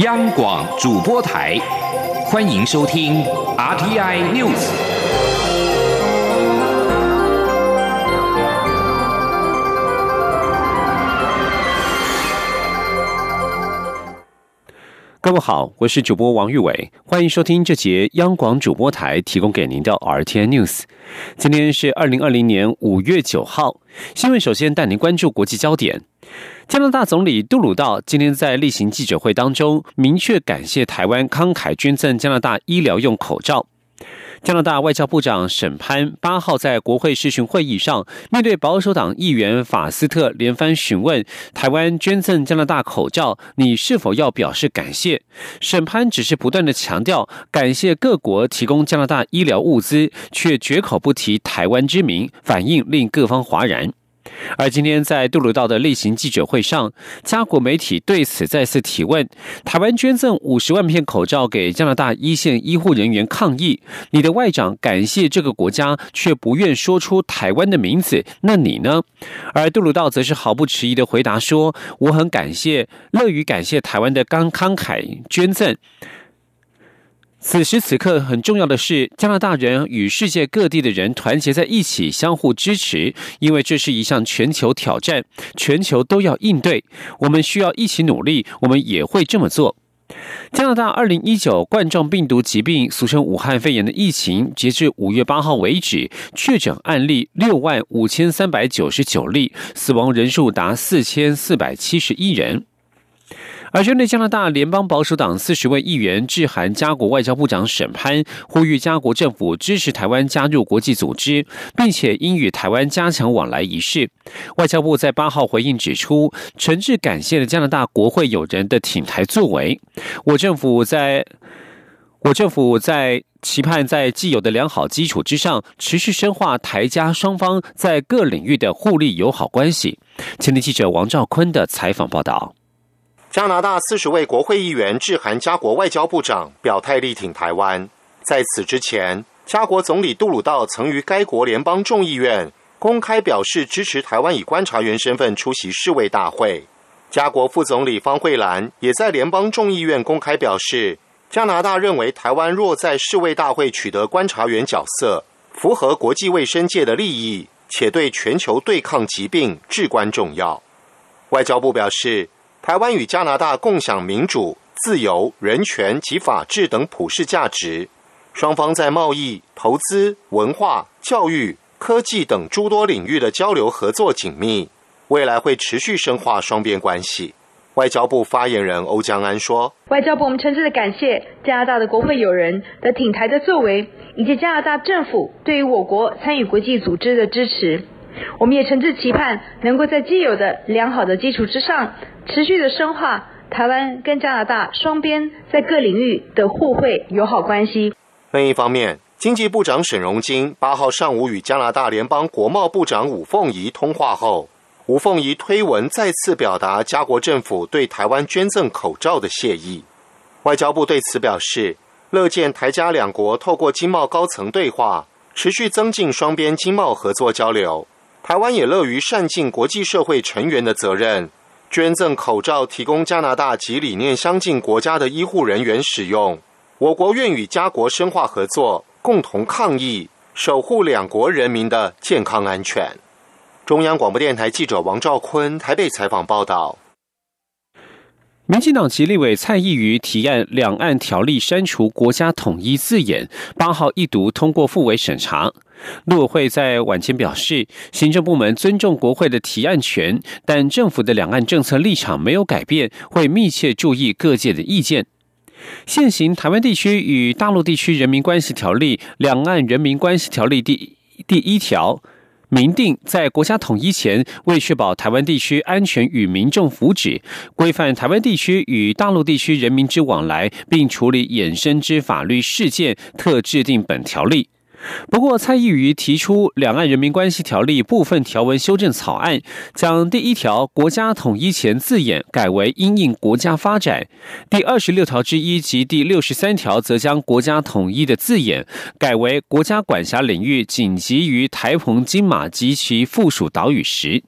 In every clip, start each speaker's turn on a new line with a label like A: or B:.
A: 央广主播台，欢迎收听 RTI News。
B: 各位好，我是主播王玉伟，欢迎收听这节央广主播台提供给您的 RTI News。今天是二零二零年五月九号，新闻首先带您关注国际焦点。加拿大总理杜鲁道今天在例行记者会当中，明确感谢台湾慷慨捐赠加拿大医疗用口罩。加拿大外交部长沈潘八号在国会视讯会议上，面对保守党议员法斯特连番询问台湾捐赠加拿大口罩，你是否要表示感谢？沈潘只是不断的强调感谢各国提供加拿大医疗物资，却绝口不提台湾之名，反应令各方哗然。而今天在杜鲁道的例行记者会上，加国媒体对此再次提问：台湾捐赠五十万片口罩给加拿大一线医护人员抗疫，你的外长感谢这个国家，却不愿说出台湾的名字，那你呢？而杜鲁道则是毫不迟疑的回答说：我很感谢，乐于感谢台湾的刚慷慨捐赠。此时此刻，很重要的是，加拿大人与世界各地的人团结在一起，相互支持，因为这是一项全球挑战，全球都要应对，我们需要一起努力，我们也会这么做。加拿大二零一九冠状病毒疾病，俗称武汉肺炎的疫情，截至五月八号为止，确诊案例六万五千三百九十九例，死亡人数达四千四百七十一人。而针对加拿大联邦保守党四十位议员致函加国外交部长沈潘，呼吁加国政府支持台湾加入国际组织，并且应与台湾加强往来一事。外交部在八号回应指出，诚挚感谢了加拿大国会友人的挺台作为。我政府在，我政府在期盼在既有的良好基础之上，持续深化台加双方在各领域的互利友好关系。前天记者王兆坤的采访报道。
C: 加拿大四十位国会议员致函加国外交部长，表态力挺台湾。在此之前，加国总理杜鲁道曾于该国联邦众议院公开表示支持台湾以观察员身份出席世卫大会。加国副总理方慧兰也在联邦众议院公开表示，加拿大认为台湾若在世卫大会取得观察员角色，符合国际卫生界的利益，且对全球对抗疾病至关重要。外交部表示。台湾与加拿大共享民主、自由、人权及法治等普世价值，双方在贸易、投资、文化、教育、科技等诸多领域的交流合作紧密，未来会持续深化双边关系。外交部发言人欧江安说：“
D: 外交部我们诚挚的感谢加拿大的国会友人的挺台的作为，以及加拿大政府对于我国参与国际组织的支持。我们也诚挚期盼能够在既有的良好的基础之上。”持续的深化台湾跟加拿大双边在各领域的互惠友好关系。
C: 另一方面，经济部长沈荣金八号上午与加拿大联邦国贸部长吴凤仪通话后，吴凤仪推文再次表达加国政府对台湾捐赠口罩的谢意。外交部对此表示，乐见台加两国透过经贸高层对话，持续增进双边经贸合作交流。台湾也乐于善尽国际社会成员的责任。捐赠口罩提供加拿大及理念相近国家的医护人员使用。我国愿与加国深化合作，共同抗疫，守护两国人民的健康安全。中央广播电台记者王兆坤台北采访报道。
B: 民进党籍立委蔡意瑜提案《两岸条例》删除“国家统一”字眼，八号一读通过复委审查。陆委会在晚间表示，行政部门尊重国会的提案权，但政府的两岸政策立场没有改变，会密切注意各界的意见。现行《台湾地区与大陆地区人民关系条例》《两岸人民关系条例》第第一条。明定在国家统一前，为确保台湾地区安全与民众福祉，规范台湾地区与大陆地区人民之往来，并处理衍生之法律事件，特制定本条例。不过，蔡意瑜提出《两岸人民关系条例》部分条文修正草案，将第一条“国家统一前”字眼改为“因应国家发展”，第二十六条之一及第六十三条则将“国家统一”的字眼改为“国家管辖领域紧急于台澎金马及其附属岛屿时”。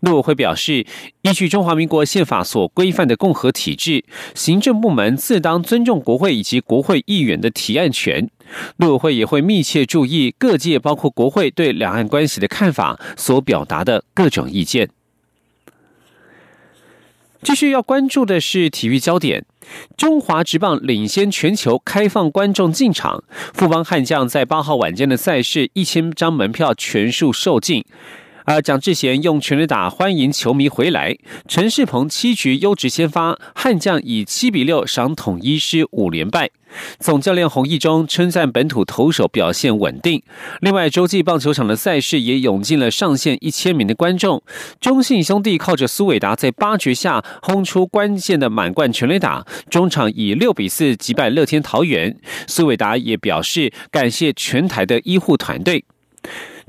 B: 陆委会表示，依据中华民国宪法所规范的共和体制，行政部门自当尊重国会以及国会议员的提案权。陆委会也会密切注意各界，包括国会对两岸关系的看法所表达的各种意见。继续要关注的是体育焦点，中华职棒领先全球开放观众进场，富邦悍将在八号晚间的赛事一千张门票全数售罄。而蒋志贤用全力打欢迎球迷回来，陈世鹏七局优质先发，悍将以七比六赏统一师五连败。总教练洪义中称赞本土投手表现稳定。另外，洲际棒球场的赛事也涌进了上线一千名的观众。中信兄弟靠着苏伟达在八局下轰出关键的满贯全垒打，中场以六比四击败乐天桃园。苏伟达也表示感谢全台的医护团队。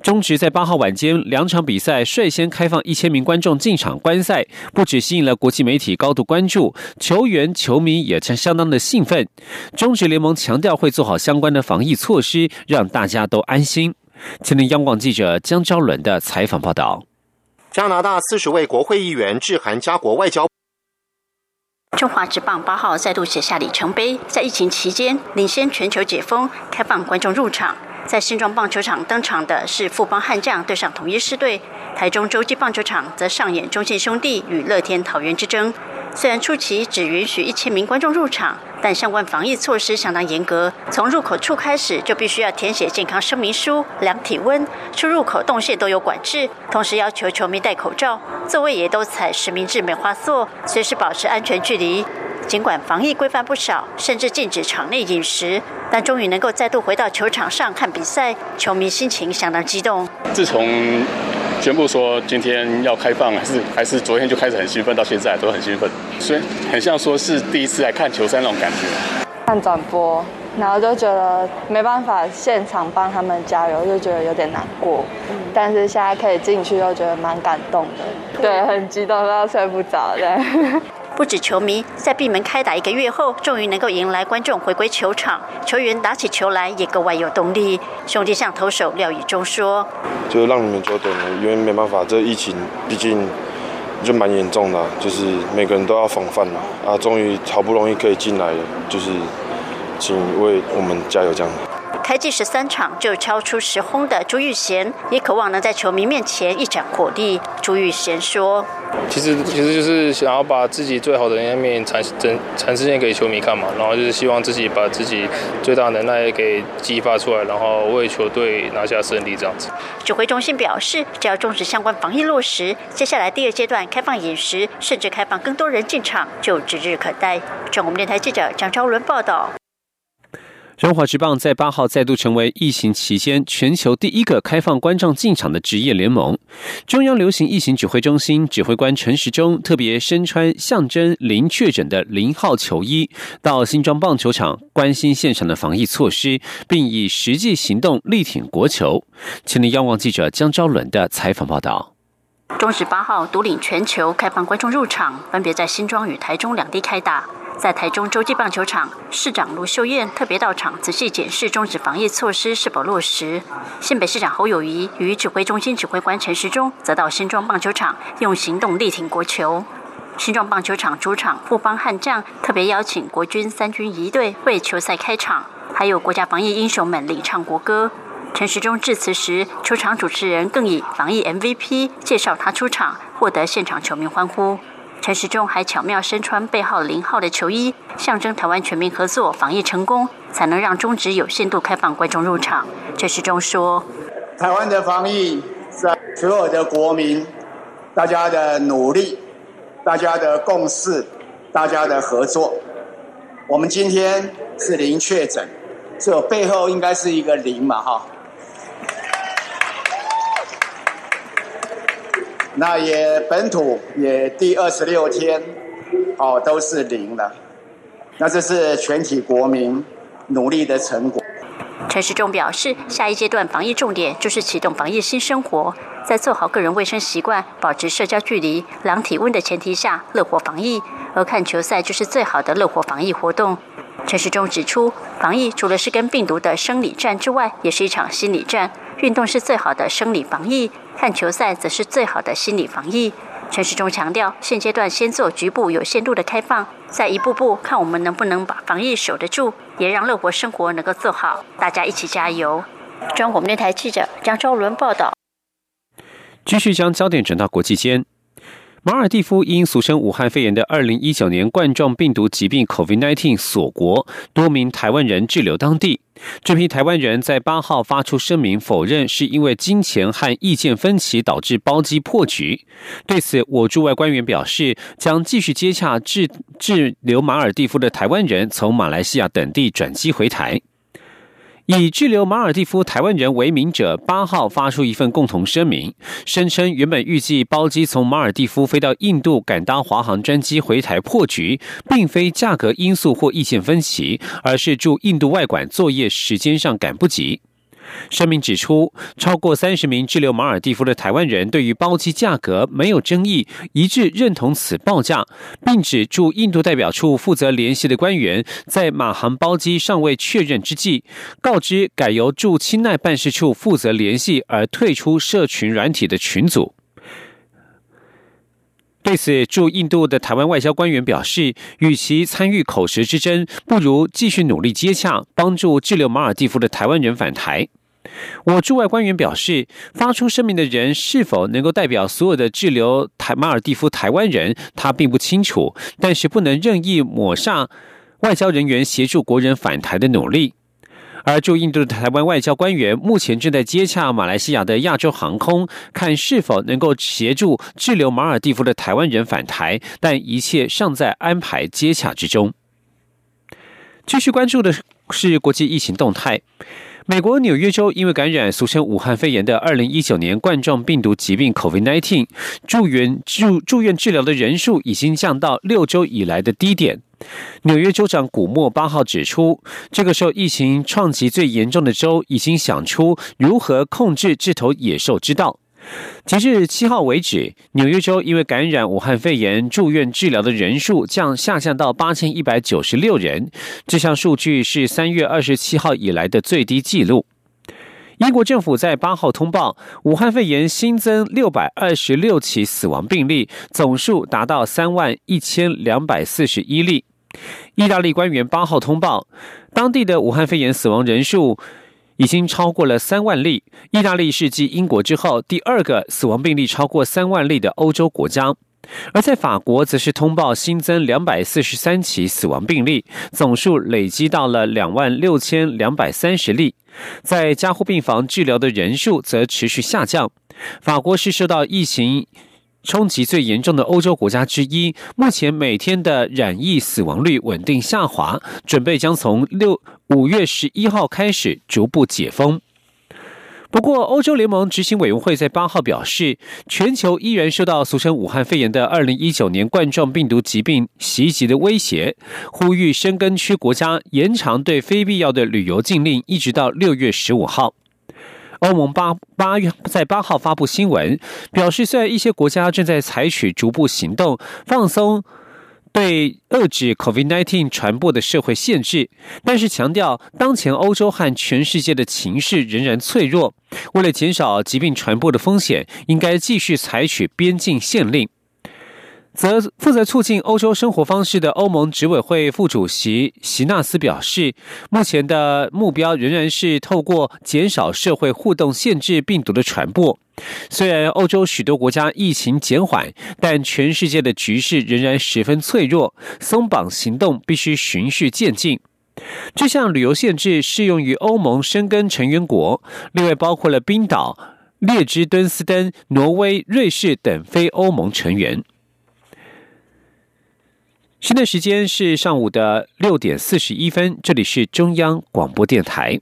B: 中职在八号晚间两场比赛率先开放一千名观众进场观赛，不只吸引了国际媒体高度关注，球员、球迷也相相当的兴奋。中职联盟强调会做好相关的防疫措施，让大家都安心。前天央广记者江昭伦的采访报道：
C: 加拿大四十位国会议员致函加国外交。
E: 中华职棒八号再度写下里程碑，在疫情期间领先全球解封，开放观众入场。在新庄棒球场登场的是富邦悍将对上统一狮队，台中洲际棒球场则上演中信兄弟与乐天桃园之争。虽然初期只允许一千名观众入场，但相关防疫措施相当严格。从入口处开始就必须要填写健康声明书、量体温，出入口动线都有管制，同时要求球迷戴口罩，座位也都采实名制梅花座，随时保持安全距离。尽管防疫规范不少，甚至禁止场内饮食，但终于能够再度回到球场上看比赛，球迷心情相当激动。
F: 自从宣布说今天要开放，还是还是昨天就开始很兴奋，到现在都很兴奋，所以很像说是第一次来看球赛那种感觉。
G: 看转播，然后就觉得没办法现场帮他们加油，就觉得有点难过。但是现在可以进去，又觉得蛮感动的。对，很激动，都睡不着的。
E: 不止球迷，在闭门开打一个月后，终于能够迎来观众回归球场，球员打起球来也格外有动力。兄弟向投手廖宇中说：“
H: 就让你们久等了，因为没办法，这疫情毕竟就蛮严重的，就是每个人都要防范嘛。啊，终于好不容易可以进来了，就是请为我们加油，这样。”
E: 开季十三场就敲出十轰的朱玉贤，也渴望能在球迷面前一展火力。朱玉贤说：“
I: 其实其实就是想要把自己最好的一面展展展示给球迷看嘛，然后就是希望自己把自己最大能耐给激发出来，然后为球队拿下胜利这样子。”
E: 指挥中心表示，只要重视相关防疫落实，接下来第二阶段开放饮食，甚至开放更多人进场，就指日可待。中国电台记者张昭伦报道。
B: 中华职棒在八号再度成为疫情期间全球第一个开放观众进场的职业联盟。中央流行疫情指挥中心指挥官陈时中特别身穿象征零确诊的零号球衣，到新庄棒球场关心现场的防疫措施，并以实际行动力挺国球。请听央望记者江昭伦的采访报道。
E: 中十八号独领全球开放观众入场，分别在新庄与台中两地开打。在台中洲际棒球场，市长卢秀燕特别到场，仔细检视终止防疫措施是否落实。新北市长侯友谊与指挥中心指挥官陈时中则到新庄棒球场，用行动力挺国球。新庄棒球场主场富邦悍将特别邀请国军三军仪队为球赛开场，还有国家防疫英雄们领唱国歌。陈时中致辞时，球场主持人更以防疫 MVP 介绍他出场，获得现场球迷欢呼。陈时中还巧妙身穿背号零号的球衣，象征台湾全民合作防疫成功，才能让中职有限度开放观众入场。陈时中说：“
J: 台湾的防疫在所有的国民大家的努力、大家的共识、大家的合作。我们今天是零确诊，这背后应该是一个零嘛？哈。”那也本土也第二十六天，哦都是零了，那这是全体国民努力的成果。
E: 陈时中表示，下一阶段防疫重点就是启动防疫新生活，在做好个人卫生习惯、保持社交距离、量体温的前提下，乐活防疫。而看球赛就是最好的乐活防疫活动。陈时中指出，防疫除了是跟病毒的生理战之外，也是一场心理战。运动是最好的生理防疫，看球赛则是最好的心理防疫。陈世忠强调，现阶段先做局部有限度的开放，再一步步看我们能不能把防疫守得住，也让乐活生活能够做好。大家一起加油！中国电台记者张昭伦报道。
B: 继续将焦点转到国际间。马尔蒂夫因俗称武汉肺炎的二零一九年冠状病毒疾病 （COVID-19） 锁国，多名台湾人滞留当地。这批台湾人在八号发出声明，否认是因为金钱和意见分歧导致包机破局。对此，我驻外官员表示，将继续接洽滞滞留马尔蒂夫的台湾人，从马来西亚等地转机回台。以滞留马尔蒂夫台湾人为名者八号发出一份共同声明，声称原本预计包机从马尔蒂夫飞到印度赶搭华航专机回台破局，并非价格因素或意见分歧，而是驻印度外馆作业时间上赶不及。声明指出，超过三十名滞留马尔蒂夫的台湾人对于包机价格没有争议，一致认同此报价，并指驻印度代表处负责联系的官员在马航包机尚未确认之际，告知改由驻清奈办事处负责联系，而退出社群软体的群组。对此，驻印度的台湾外交官员表示，与其参与口舌之争，不如继续努力接洽，帮助滞留马尔蒂夫的台湾人返台。我驻外官员表示，发出声明的人是否能够代表所有的滞留台马尔蒂夫台湾人，他并不清楚，但是不能任意抹杀外交人员协助国人返台的努力。而驻印度的台湾外交官员目前正在接洽马来西亚的亚洲航空，看是否能够协助滞留马尔蒂夫的台湾人返台，但一切尚在安排接洽之中。继续关注的是国际疫情动态。美国纽约州因为感染俗称武汉肺炎的二零一九年冠状病毒疾病 （COVID-19），住院住住院治疗的人数已经降到六周以来的低点。纽约州长古默八号指出，这个受疫情创击最严重的州已经想出如何控制这头野兽之道。截至七号为止，纽约州因为感染武汉肺炎住院治疗的人数降下降到八千一百九十六人，这项数据是三月二十七号以来的最低纪录。英国政府在八号通报，武汉肺炎新增六百二十六起死亡病例，总数达到三万一千两百四十一例。意大利官员八号通报，当地的武汉肺炎死亡人数。已经超过了三万例。意大利是继英国之后第二个死亡病例超过三万例的欧洲国家，而在法国则是通报新增两百四十三起死亡病例，总数累积到了两万六千两百三十例。在加护病房治疗的人数则持续下降。法国是受到疫情。冲击最严重的欧洲国家之一，目前每天的染疫死亡率稳定下滑，准备将从六五月十一号开始逐步解封。不过，欧洲联盟执行委员会在八号表示，全球依然受到俗称武汉肺炎的二零一九年冠状病毒疾病袭击的威胁，呼吁深根区国家延长对非必要的旅游禁令，一直到六月十五号。欧盟八八月在八号发布新闻，表示虽然一些国家正在采取逐步行动放松对遏制 COVID-19 传播的社会限制，但是强调当前欧洲和全世界的情势仍然脆弱。为了减少疾病传播的风险，应该继续采取边境限令。则负责促进欧洲生活方式的欧盟执委会副主席席纳斯表示，目前的目标仍然是透过减少社会互动，限制病毒的传播。虽然欧洲许多国家疫情减缓，但全世界的局势仍然十分脆弱，松绑行动必须循序渐进。这项旅游限制适用于欧盟申根成员国，另外包括了冰岛、列支敦斯登、挪威、瑞士等非欧盟成员。现在时间是上午的六点四十一分，这里是中央广播电台。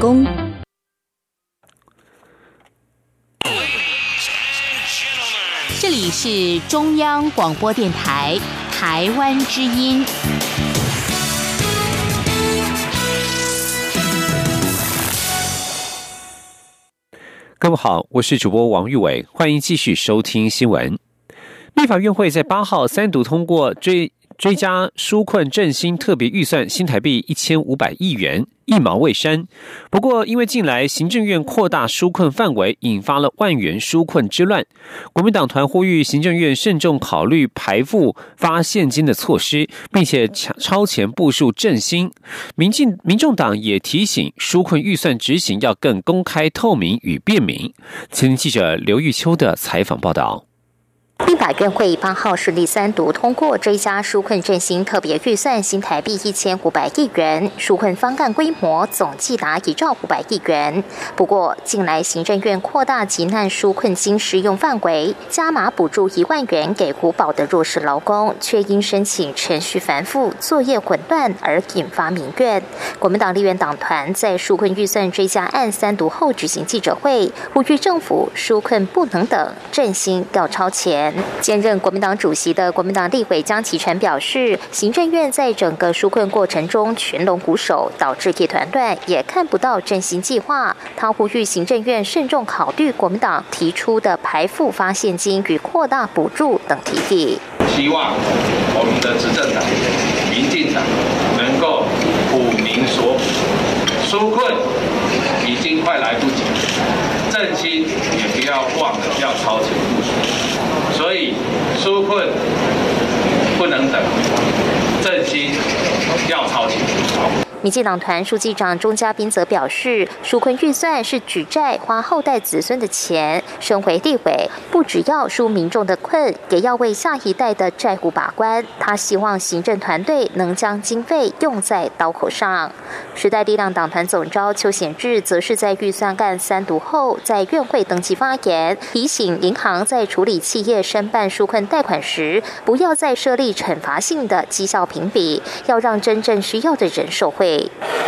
K: 工。这里是中央广播电台台湾之音。
B: 各位好，我是主播王玉伟，欢迎继续收听新闻。立法院会在八号三读通过追追加纾困振兴特别预算新台币一千五百亿元，一毛未删。不过，因为近来行政院扩大纾困范围，引发了万元纾困之乱。国民党团呼吁行政院慎重考虑排付发现金的措施，并且超前部署振兴。民进民众党也提醒纾困预算执行要更公开透明与便民。前记者刘玉秋的采访报道。
L: 立法院会八号顺利三读通过追加纾困振兴特别预算新台币一千五百亿元，纾困方案规模总计达一兆五百亿元。不过，近来行政院扩大急难纾困金适用范围，加码补助一万元给古堡的弱势劳工，却因申请程序繁复、作业混乱而引发民怨。国民党立院党团在纾困预算追加案三读后举行记者会，呼吁政府纾困不能等，振兴要超前。兼任国民党主席的国民党立委江启臣表示，行政院在整个纾困过程中群龙无首，导致一团乱，也看不到振兴计划。他呼吁行政院慎重考虑国民党提出的排付发现金与扩大补助等提议。
M: 希望我们的执政党、民进党能够补民所补，纾困已经快来不及，振兴也不要忘了要超前。纾困不能等，振兴要超前。
L: 民进党团书记长钟嘉宾则表示，纾困预算是举债花后代子孙的钱。身为地委，不只要纾民众的困，也要为下一代的债务把关。他希望行政团队能将经费用在刀口上。时代力量党团总召邱显志则是在预算案三读后，在院会登记发言，提醒银行在处理企业申办纾困贷款时，不要再设立惩罚性的绩效评比，要让真正需要的人受惠。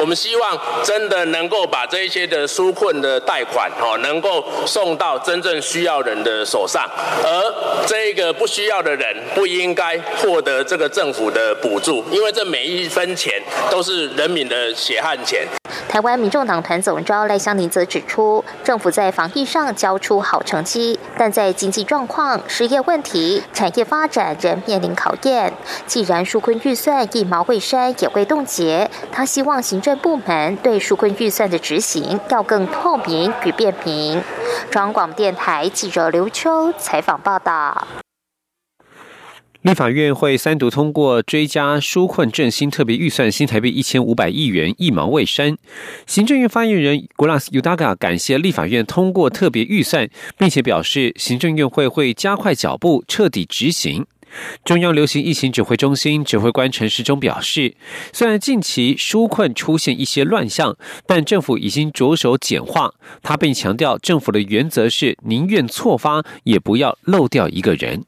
N: 我们希望真的能够把这一些的纾困的贷款，哦，能够送到真正需要人的手上，而这个不需要的人不应该获得这个政府的补助，因为这每一分钱都是人民的血汗钱。
L: 台湾民众党团总召赖香林则指出，政府在防疫上交出好成绩，但在经济状况、失业问题、产业发展仍面临考验。既然纾困预算一毛未删也会冻结，他希望行政部门对纾困预算的执行要更透明与便民。中央广电台记者刘秋采访报道。
B: 立法院会三读通过追加纾困振兴特别预算新台币一千五百亿元，一毛未删。行政院发言人 Gulas Udaga 感谢立法院通过特别预算，并且表示行政院会会加快脚步，彻底执行。中央流行疫情指挥中心指挥官陈时中表示，虽然近期纾困出现一些乱象，但政府已经着手简化。他并强调，政府的原则是宁愿错发，也不要漏掉一个人。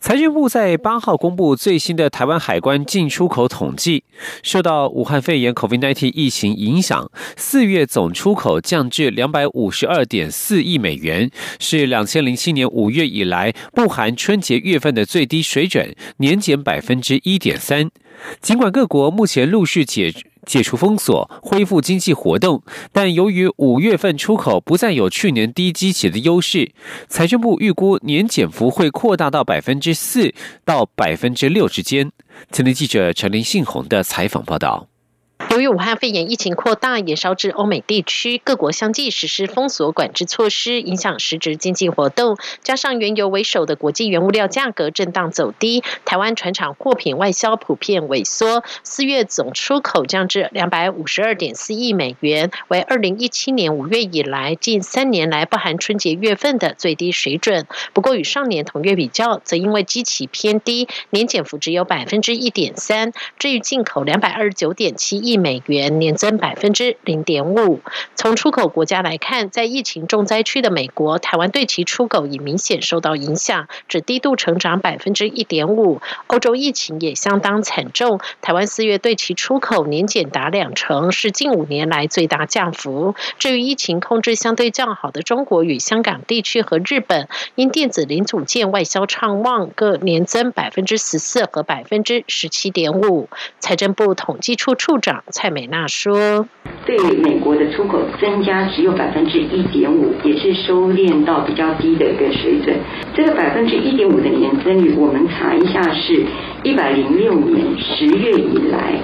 B: 财政部在八号公布最新的台湾海关进出口统计，受到武汉肺炎 （COVID-19） 疫情影响，四月总出口降至两百五十二点四亿美元，是两千零七年五月以来不含春节月份的最低水准，年减百分之一点三。尽管各国目前陆续解。解除封锁，恢复经济活动，但由于五月份出口不再有去年低基期的优势，财政部预估年减幅会扩大到百分之四到百分之六之间。前天记者陈林信宏的采访报道。
O: 由于武汉肺炎疫情扩大，也烧至欧美地区，各国相继实施封锁管制措施，影响实质经济活动。加上原油为首的国际原物料价格震荡走低，台湾船厂货品外销普遍萎缩。四月总出口降至两百五十二点四亿美元，为二零一七年五月以来近三年来不含春节月份的最低水准。不过与上年同月比较，则因为基期偏低，年减幅只有百分之一点三。至于进口两百二十九点七亿。亿美元，年增百分之零点五。从出口国家来看，在疫情重灾区的美国，台湾对其出口已明显受到影响，只低度成长百分之一点五。欧洲疫情也相当惨重，台湾四月对其出口年减达两成，是近五年来最大降幅。至于疫情控制相对较好的中国与香港地区和日本，因电子零组件外销畅旺，各年增百分之十四和百分之十七点五。财政部统计处处长蔡美娜说：“
P: 对美国的出口增加只有百分之一点五，也是收敛到比较低的一个水准。这个百分之一点五的年增率，我们查一下，是一百零六年十月以来，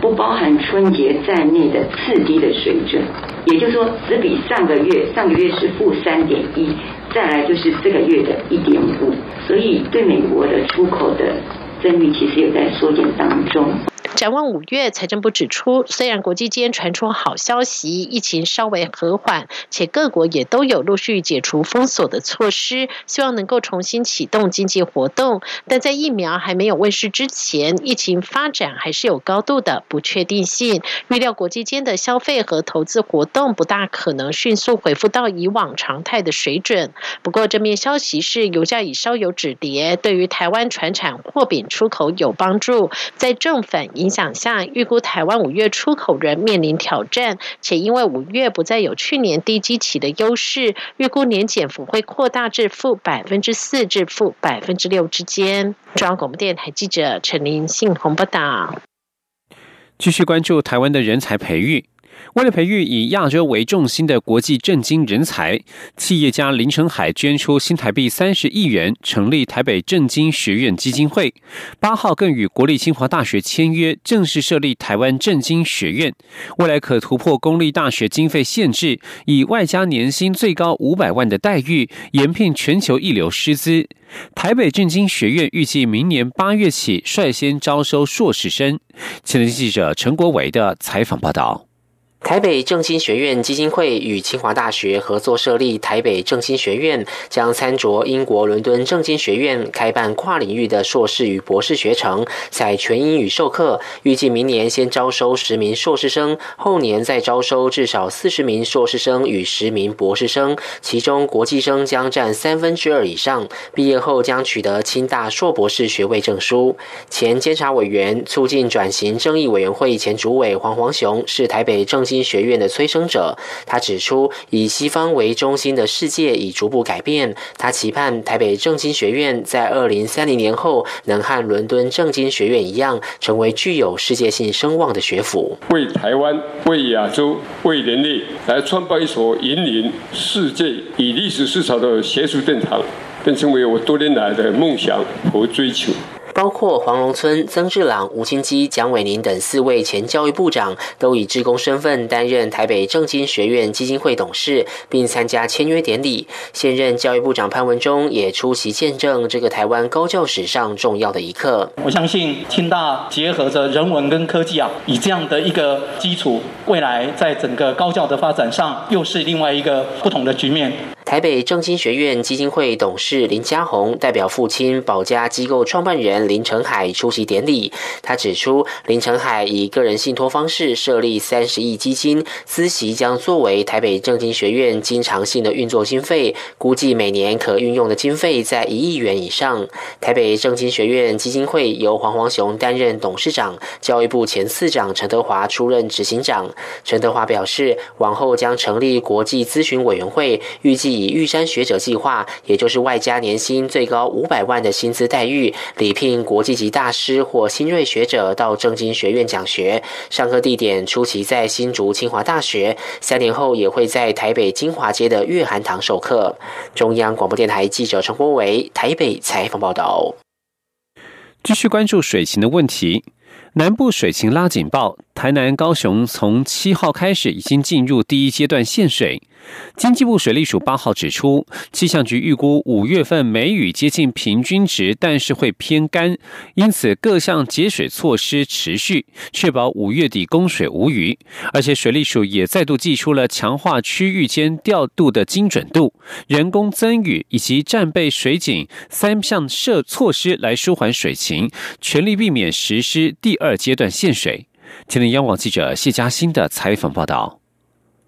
P: 不包含春节在内的次低的水准。也就是说，只比上个月，上个月是负三点一，再来就是这个月的一点五。所以，对美国的出口的增率其实也在缩减当中。”
O: 展望五月，财政部指出，虽然国际间传出好消息，疫情稍微和缓，且各国也都有陆续解除封锁的措施，希望能够重新启动经济活动，但在疫苗还没有问世之前，疫情发展还是有高度的不确定性。预料国际间的消费和投资活动不大可能迅速恢复到以往常态的水准。不过，正面消息是油价已稍有止跌，对于台湾船产货品出口有帮助，在正反应影响下，预估台湾五月出口仍面临挑战，且因为五月不再有去年低基期的优势，预估年减幅会扩大至负百分之四至负百分之六之间。中央广播电台记者陈林信宏报道。
B: 继续关注台湾的人才培育。为了培育以亚洲为重心的国际政经人才，企业家林成海捐出新台币三十亿元，成立台北政经学院基金会。八号更与国立清华大学签约，正式设立台湾政经学院。未来可突破公立大学经费限制，以外加年薪最高五百万的待遇，延聘全球一流师资。台北政经学院预计明年八月起率先招收硕士生。前天记者陈国维的采访报道。
Q: 台北政经学院基金会与清华大学合作设立台北政经学院，将参酌英国伦敦政经学院开办跨领域的硕士与博士学程，在全英语授课。预计明年先招收十名硕士生，后年再招收至少四十名硕士生与十名博士生，其中国际生将占三分之二以上。毕业后将取得清大硕博士学位证书。前监察委员、促进转型正义委员会前主委黄黄雄是台北政经学院的催生者，他指出，以西方为中心的世界已逐步改变。他期盼台北政经学院在二零三零年后，能和伦敦政经学院一样，成为具有世界性声望的学府，
R: 为台湾、为亚洲、为人类来创办一所引领世界以历史思潮的学术殿堂，更成为我多年来的梦想和追求。
Q: 包括黄荣村、曾志朗、吴清基、蒋伟宁等四位前教育部长，都以职工身份担任台北政经学院基金会董事，并参加签约典礼。现任教育部长潘文忠也出席见证这个台湾高教史上重要的一刻。
S: 我相信清大结合着人文跟科技啊，以这样的一个基础，未来在整个高教的发展上，又是另外一个不同的局面。
Q: 台北政经学院基金会董事林家宏代表父亲保家机构创办人林成海出席典礼。他指出，林成海以个人信托方式设立三十亿基金，资席将作为台北正经学院经常性的运作经费，估计每年可运用的经费在一亿元以上。台北正经学院基金会由黄黄雄担任董事长，教育部前次长陈德华出任执行长。陈德华表示，往后将成立国际咨询委员会，预计。以玉山学者计划，也就是外加年薪最高五百万的薪资待遇，礼聘国际级大师或新锐学者到正经学院讲学。上课地点初期在新竹清华大学，三年后也会在台北金华街的月涵堂授课。中央广播电台记者陈国伟台北采访报道。
B: 继续关注水情的问题，南部水情拉警报，台南、高雄从七号开始已经进入第一阶段限水。经济部水利署八号指出，气象局预估五月份梅雨接近平均值，但是会偏干，因此各项节水措施持续，确保五月底供水无虞。而且水利署也再度寄出了强化区域间调度的精准度、人工增雨以及战备水井三项设措施来舒缓水情，全力避免实施第二阶段限水。前天央广记者谢嘉欣的采访报道。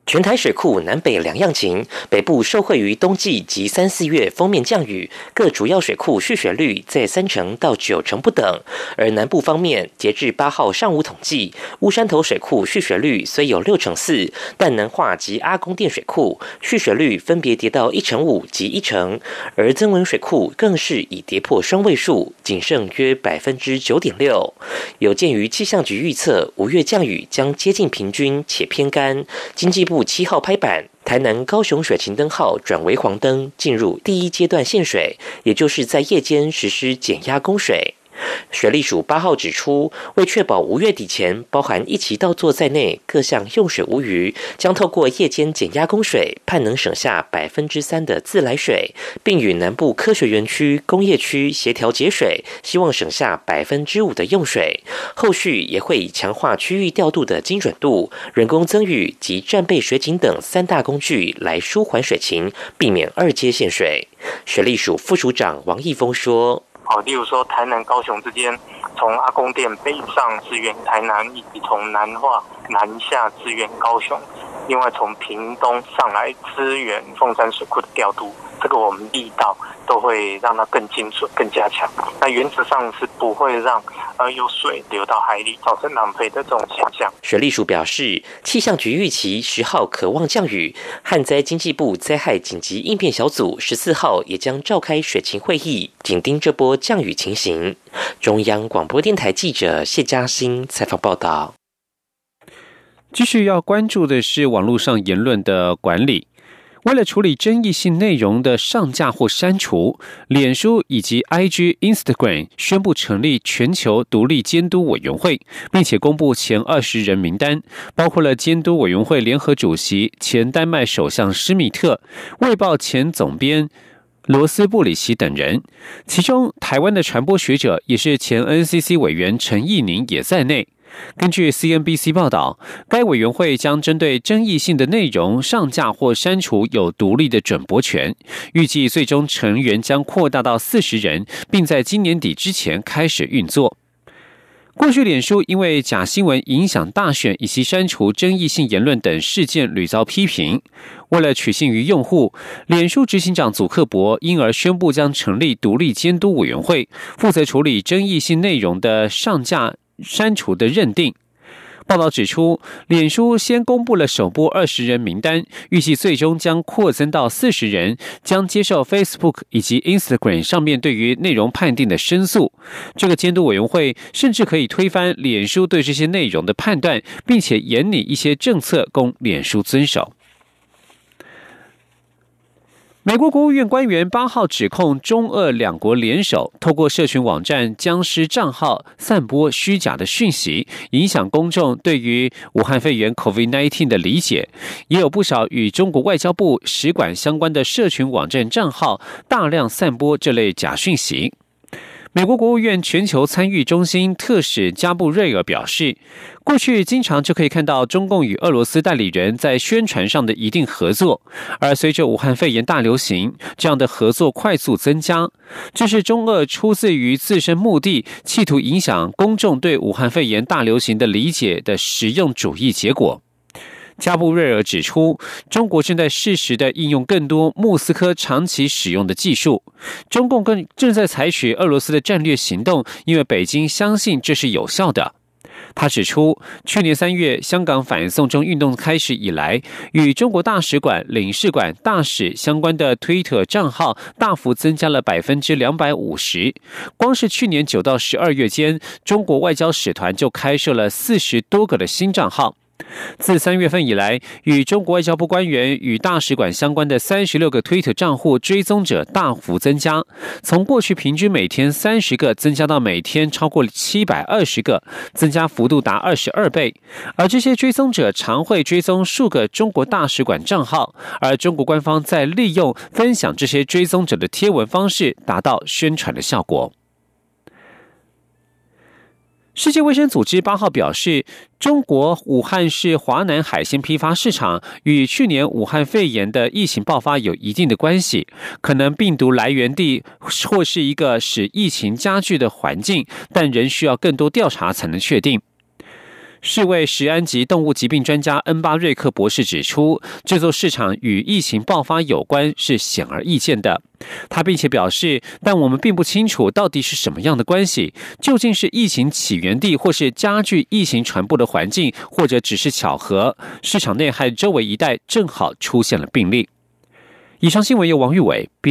T: 全台水库南北两样情，北部受惠于冬季及三四月封面降雨，各主要水库蓄水率在三成到九成不等。而南部方面，截至八号上午统计，乌山头水库蓄水率虽有六成四，但南化及阿公店水库蓄水率分别跌到一成五及一成，而增文水库更是已跌破双位数，仅剩约百分之九点六。有鉴于气象局预测五月降雨将接近平均且偏干，经济部。五七号拍板，台南高雄水情灯号转为黄灯，进入第一阶段限水，也就是在夜间实施减压供水。水利署八号指出，为确保五月底前包含一期稻作在内各项用水无虞，将透过夜间减压供水，盼能省下百分之三的自来水，并与南部科学园区、工业区协调节水，希望省下百分之五的用水。后续也会以强化区域调度的精准度、人工增雨及战备水井等三大工具来舒缓水情，避免二阶限水。水利署副署长王义峰说。
U: 哦，例如说台南、高雄之间，从阿公店北上支援台南，以及从南化南下支援高雄，另外从屏东上来支援凤山水库的调度。这个我们力道都会让它更精准、更加强。那原则上是不会让呃有水流到海里，造成浪费的这种现象。
T: 水利署表示，气象局预期十号渴望降雨，旱灾经济部灾害紧急应变小组十四号也将召开水情会议，紧盯这波降雨情形。中央广播电台记者谢嘉欣采访报道。
B: 继续要关注的是网络上言论的管理。为了处理争议性内容的上架或删除，脸书以及 IG、Instagram 宣布成立全球独立监督委员会，并且公布前二十人名单，包括了监督委员会联合主席前丹麦首相施密特、卫报前总编罗斯布里奇等人，其中台湾的传播学者也是前 NCC 委员陈义宁也在内。根据 CNBC 报道，该委员会将针对争议性的内容上架或删除有独立的准播权。预计最终成员将扩大到四十人，并在今年底之前开始运作。过去，脸书因为假新闻影响大选以及删除争议性言论等事件屡遭批评。为了取信于用户，脸书执行长祖克伯因而宣布将成立独立监督委员会，负责处理争议性内容的上架。删除的认定。报道指出，脸书先公布了首波二十人名单，预计最终将扩增到四十人，将接受 Facebook 以及 Instagram 上面对于内容判定的申诉。这个监督委员会甚至可以推翻脸书对这些内容的判断，并且严拟一些政策供脸书遵守。美国国务院官员八号指控中俄两国联手，透过社群网站僵尸账号散播虚假的讯息，影响公众对于武汉肺炎 （COVID-19） 的理解。也有不少与中国外交部使馆相关的社群网站账号大量散播这类假讯息。美国国务院全球参与中心特使加布瑞尔表示，过去经常就可以看到中共与俄罗斯代理人在宣传上的一定合作，而随着武汉肺炎大流行，这样的合作快速增加，这是中俄出自于自身目的，企图影响公众对武汉肺炎大流行的理解的实用主义结果。加布瑞尔指出，中国正在适时的应用更多莫斯科长期使用的技术。中共更正在采取俄罗斯的战略行动，因为北京相信这是有效的。他指出，去年三月香港反送中运动开始以来，与中国大使馆、领事馆、大使相关的推特账号大幅增加了百分之两百五十。光是去年九到十二月间，中国外交使团就开设了四十多个的新账号。自三月份以来，与中国外交部官员与大使馆相关的三十六个推特账户追踪者大幅增加，从过去平均每天三十个增加到每天超过七百二十个，增加幅度达二十二倍。而这些追踪者常会追踪数个中国大使馆账号，而中国官方在利用分享这些追踪者的贴文方式，达到宣传的效果。世界卫生组织八号表示，中国武汉市华南海鲜批发市场与去年武汉肺炎的疫情爆发有一定的关系，可能病毒来源地或是一个使疫情加剧的环境，但仍需要更多调查才能确定。世卫食安及动物疾病专家恩巴瑞克博士指出，这座市场与疫情爆发有关是显而易见的。他并且表示，但我们并不清楚到底是什么样的关系，究竟是疫情起源地，或是加剧疫情传播的环境，或者只是巧合，市场内和周围一带正好出现了病例。以上新闻由王玉伟编。